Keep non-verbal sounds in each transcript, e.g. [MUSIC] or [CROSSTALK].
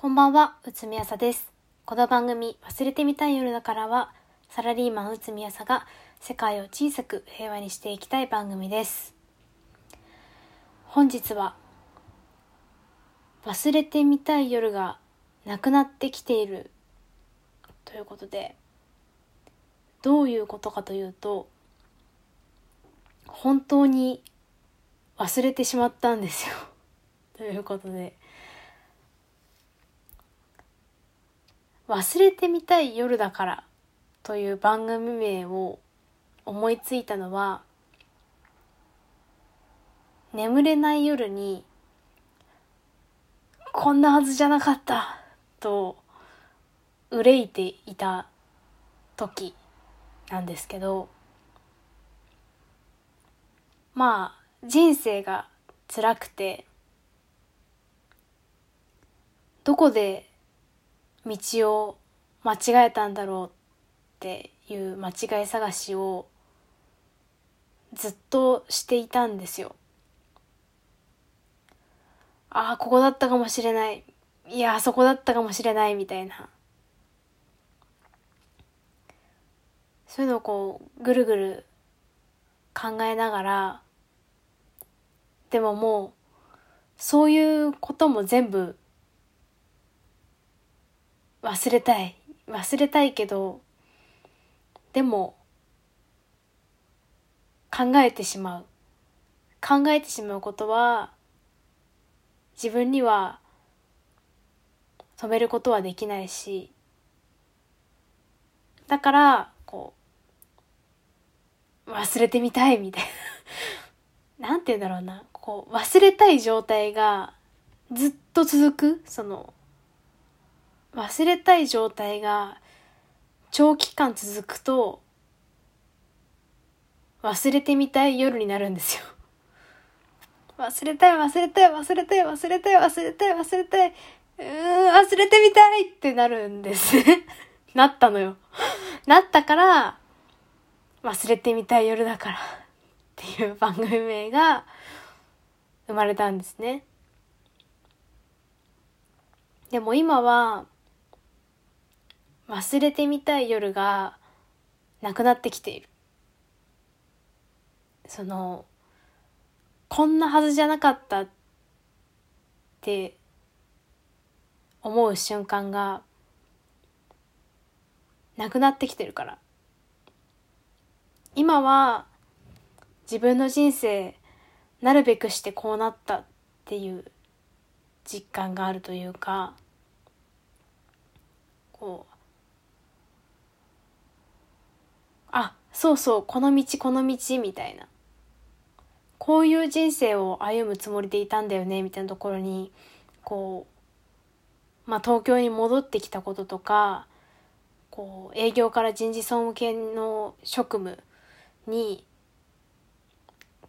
こんばんは、うつみあさです。この番組、忘れてみたい夜だからは、サラリーマンうつみあさが世界を小さく平和にしていきたい番組です。本日は、忘れてみたい夜がなくなってきているということで、どういうことかというと、本当に忘れてしまったんですよ。[LAUGHS] ということで、忘れてみたい夜だからという番組名を思いついたのは、眠れない夜に、こんなはずじゃなかったと憂いていた時なんですけど、まあ人生が辛くて、どこで道を間違えたんだろうっていう間違い探しをずっとしていたんですよ。ああ、ここだったかもしれない。いや、あそこだったかもしれないみたいな。そういうのをこう、ぐるぐる考えながら、でももう、そういうことも全部忘れたい。忘れたいけど、でも、考えてしまう。考えてしまうことは、自分には止めることはできないし、だから、こう、忘れてみたいみたいな。[LAUGHS] なんて言うんだろうな。こう、忘れたい状態がずっと続くその、忘れたい状態が長期間続くと忘れてみたい夜になるんですよ。[LAUGHS] 忘れたい忘れたい忘れたい忘れたい忘れたい忘れたい。うん、忘れてみたいってなるんですね。[LAUGHS] なったのよ。[LAUGHS] なったから、忘れてみたい夜だからっていう番組名が生まれたんですね。でも今は、忘れてみたい夜がなくなってきている。その、こんなはずじゃなかったって思う瞬間がなくなってきてるから。今は自分の人生なるべくしてこうなったっていう実感があるというか、こう、あ、そうそう、この道この道みたいな。こういう人生を歩むつもりでいたんだよね、みたいなところに、こう、まあ東京に戻ってきたこととか、こう、営業から人事総務系の職務に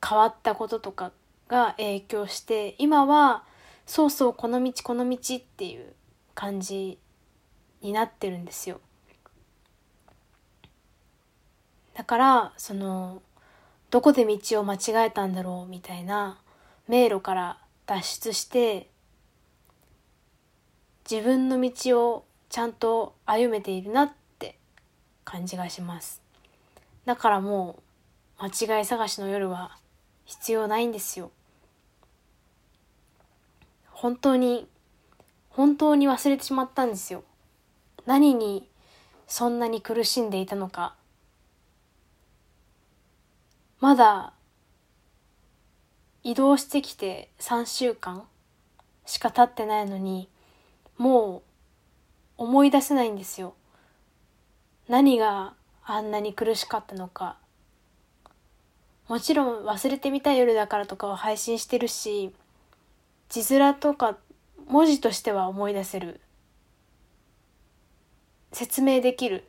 変わったこととかが影響して、今は、そうそう、この道この道っていう感じになってるんですよ。だからそのどこで道を間違えたんだろうみたいな迷路から脱出して自分の道をちゃんと歩めているなって感じがします。だからもう間違い探しの夜は必要ないんですよ。本当に本当に忘れてしまったんですよ。何にそんなに苦しんでいたのか。まだ移動してきて3週間しか経ってないのにもう思い出せないんですよ。何があんなに苦しかったのか。もちろん忘れてみたい夜だからとかは配信してるし、字面とか文字としては思い出せる。説明できる。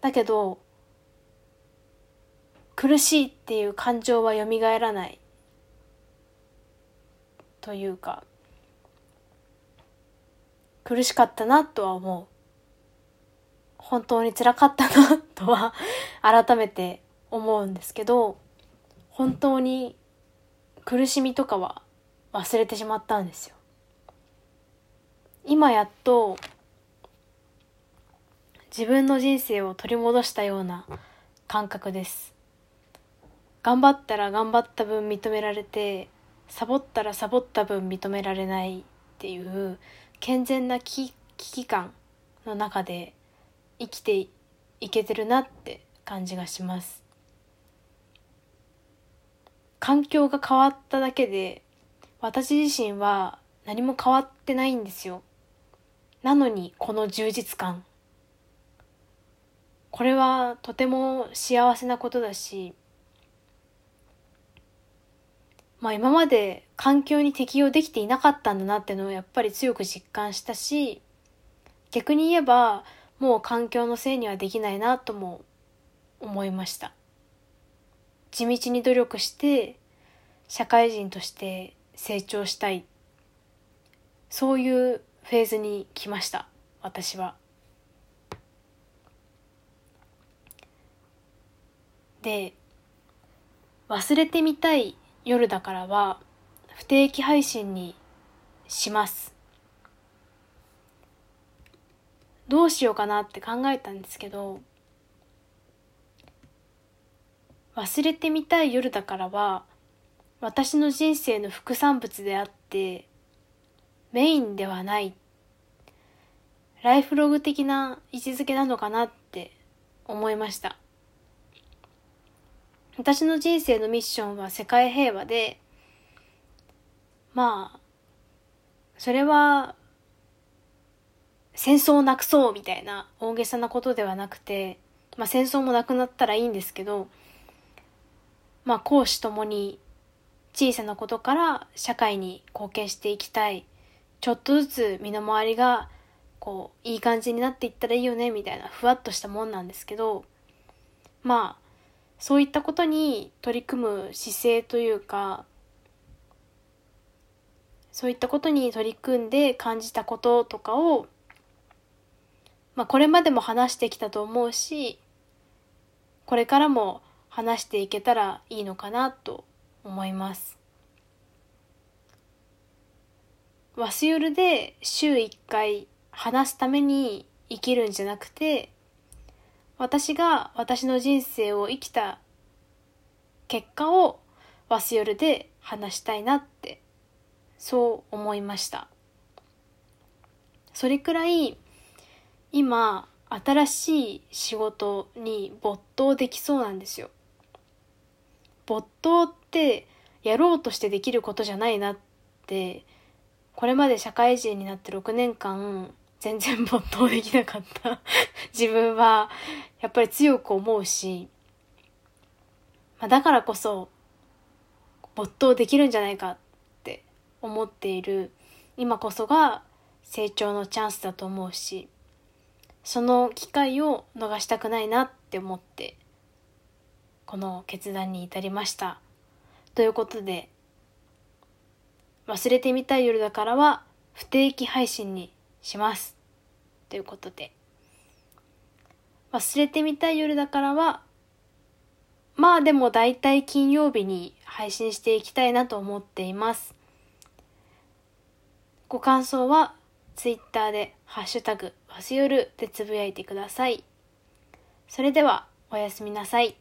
だけど、苦しいっていう感情は蘇らない。というか苦しかったなとは思う。本当につらかったなとは [LAUGHS] 改めて思うんですけど本当に苦しみとかは忘れてしまったんですよ。今やっと自分の人生を取り戻したような感覚です。頑張ったら頑張った分認められてサボったらサボった分認められないっていう健全な危機感の中で生きていけてるなって感じがします。環境が変わっただけで私自身は何も変わってないんですよ。なのにこの充実感。これはとても幸せなことだしまあ今まで環境に適応できていなかったんだなっていうのをやっぱり強く実感したし逆に言えばもう環境のせいにはできないなとも思いました。地道に努力して社会人として成長したい。そういうフェーズに来ました私は。で忘れてみたい夜だからは不定期配信にします。どうしようかなって考えたんですけど忘れてみたい夜だからは私の人生の副産物であってメインではないライフログ的な位置づけなのかなって思いました。私の人生のミッションは世界平和でまあそれは戦争をなくそうみたいな大げさなことではなくて、まあ、戦争もなくなったらいいんですけど、まあ、公私ともに小さなことから社会に貢献していきたい。ちょっとずつ身の回りがこういい感じになっていったらいいよねみたいなふわっとしたもんなんですけどまあそういったことに取り組む姿勢というかそういったことに取り組んで感じたこととかをまあ、これまでも話してきたと思うしこれからも話していけたらいいのかなと思います。ワスユルで週1回話すために生きるんじゃなくて私が私の人生を生きた結果をワスヨルで話したいなってそう思いましたそれくらい今新しい仕事に没頭できそうなんですよ。没頭ってやろうとしてできることじゃないなってこれまで社会人になって6年間全然没頭できなかった。[LAUGHS] 自分はやっぱり強く思うし、まあ、だからこそ没頭できるんじゃないかって思っている今こそが成長のチャンスだと思うしその機会を逃したくないなって思ってこの決断に至りました。ということで忘れてみたい夜だからは不定期配信にしますということで忘れてみたい夜だからはまあでも大体金曜日に配信していきたいなと思っていますご感想はツイッターでハッシュタグわすよるでつぶやいてください。それではおやすみなさい。